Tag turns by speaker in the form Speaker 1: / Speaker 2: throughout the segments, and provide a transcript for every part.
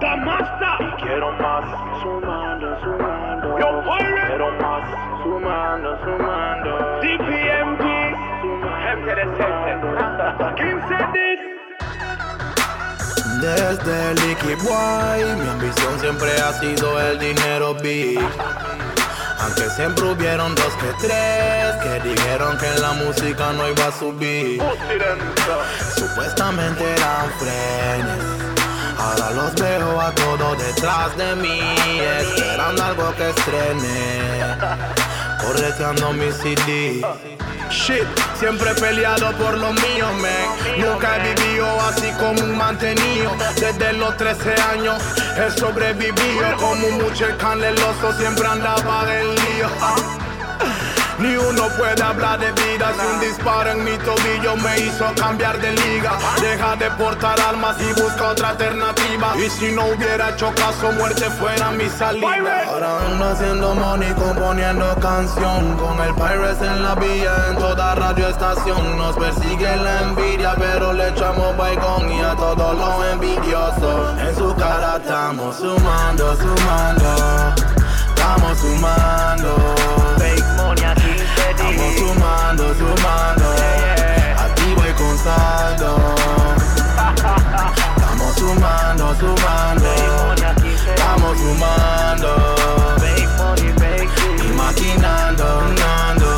Speaker 1: Damasta.
Speaker 2: Y quiero más, sumando, sumando.
Speaker 1: Yo, Pirate.
Speaker 2: Quiero más, sumando, sumando.
Speaker 1: DPMG. Gente decente. 15 dis.
Speaker 3: Desde el Boy, mi ambición siempre ha sido el dinero big. Aunque siempre hubieron dos que tres que dijeron que la música no iba a subir. Supuestamente eran frenes. Ahora los veo a todos detrás de mí, esperando algo que estrene. Correteando mi CD. Shit, siempre he peleado por lo mío, man. Nunca he vivido así como un mantenido. Desde los 13 años he sobrevivido. Como un muchachán leloso, siempre andaba en lío. Ni uno puede hablar de vida si un disparo en mi tobillo me hizo cambiar de liga. Deja de portar armas y busca otra alternativa. Y si no hubiera hecho caso, muerte fuera mi salida. Ahora ando haciendo money, componiendo canción. Con el Pirates en la vía, en toda radioestación. Nos persigue la envidia, pero le echamos baigón y a todos los envidiosos. En su cara estamos sumando, sumando. Estamos sumando.
Speaker 2: Fake money a 15
Speaker 3: Estamos
Speaker 2: días.
Speaker 3: sumando, sumando. Activo y con saldo. Estamos sumando, sumando.
Speaker 2: Money a 15
Speaker 3: Estamos sumando. Maquinando, andando.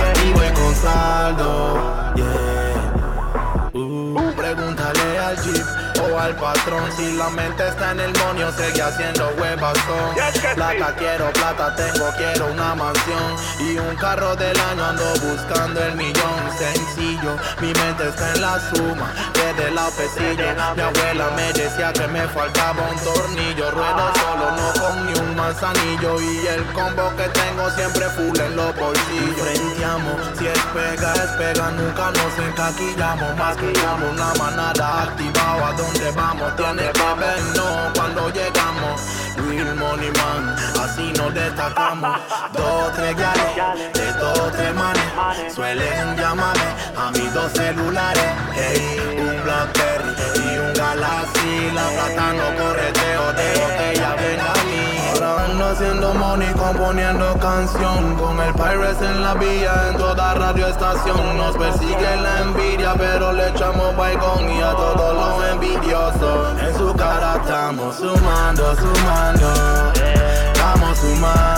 Speaker 3: Activo y con saldo. Yeah. Uh, pregúntale al jeep al patrón si la mente está en el monio, sigue haciendo huevazón. Plata quiero, plata tengo, quiero una mansión y un carro del año ando buscando el millón. Sencillo, mi mente está en la suma, desde la pesilla. Mi abuela me decía que me faltaba un tornillo, ruedo solo, no con ni un manzanillo y el combo que tengo siempre full en los bolsillos. Pega, es pega, nunca nos encaquillamos, llamo una manada activado a donde vamos, tiene que vernos cuando llegamos. Real Money Man, así nos destacamos. Dos, tres gales, de dos, tres manes, suelen llamarme a mis dos celulares. Hey, un Blackberry y un Galaxy, la plata no correteo, de botella, ven a mí. Ahora ando haciendo money, componiendo canción. Con el Pirates en la vía, en toda radioestación. Nos persigue la envidia, pero le echamos baigón Y a todos los envidiosos. En su cara estamos sumando, sumando. Estamos sumando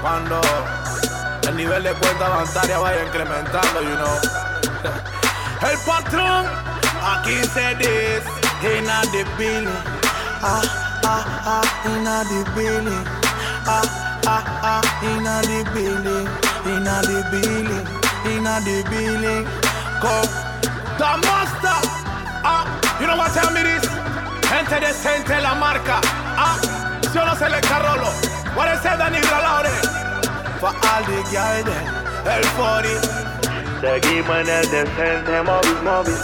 Speaker 3: cuando el nivel de cuenta bancaria vaya incrementando, you know. el patrón aquí se dice, inna the. Ah, ah, ah, inna the. Ah, ah, ah, inna the building. Inna the building. Inna the master. Ah, you know what time it is? Gente decente la marca. Ah, yo no sé el carrolo. It, Dani Laure? For all the guys there, el 40.
Speaker 2: Seguimos en el decente móvil, móvil.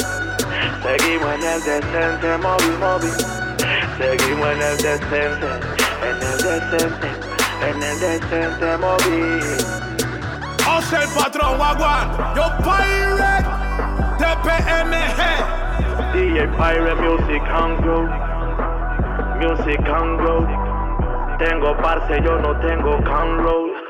Speaker 2: Seguimos en el decente móvil, móvil. Seguimos en el decente, en el decente, en el decente móvil.
Speaker 3: Oce el patrón, Wagwan. Yo pirate. TPMG.
Speaker 2: DJ Pirate Music Grow. Music Grow. Tengo parce, yo no tengo can roll.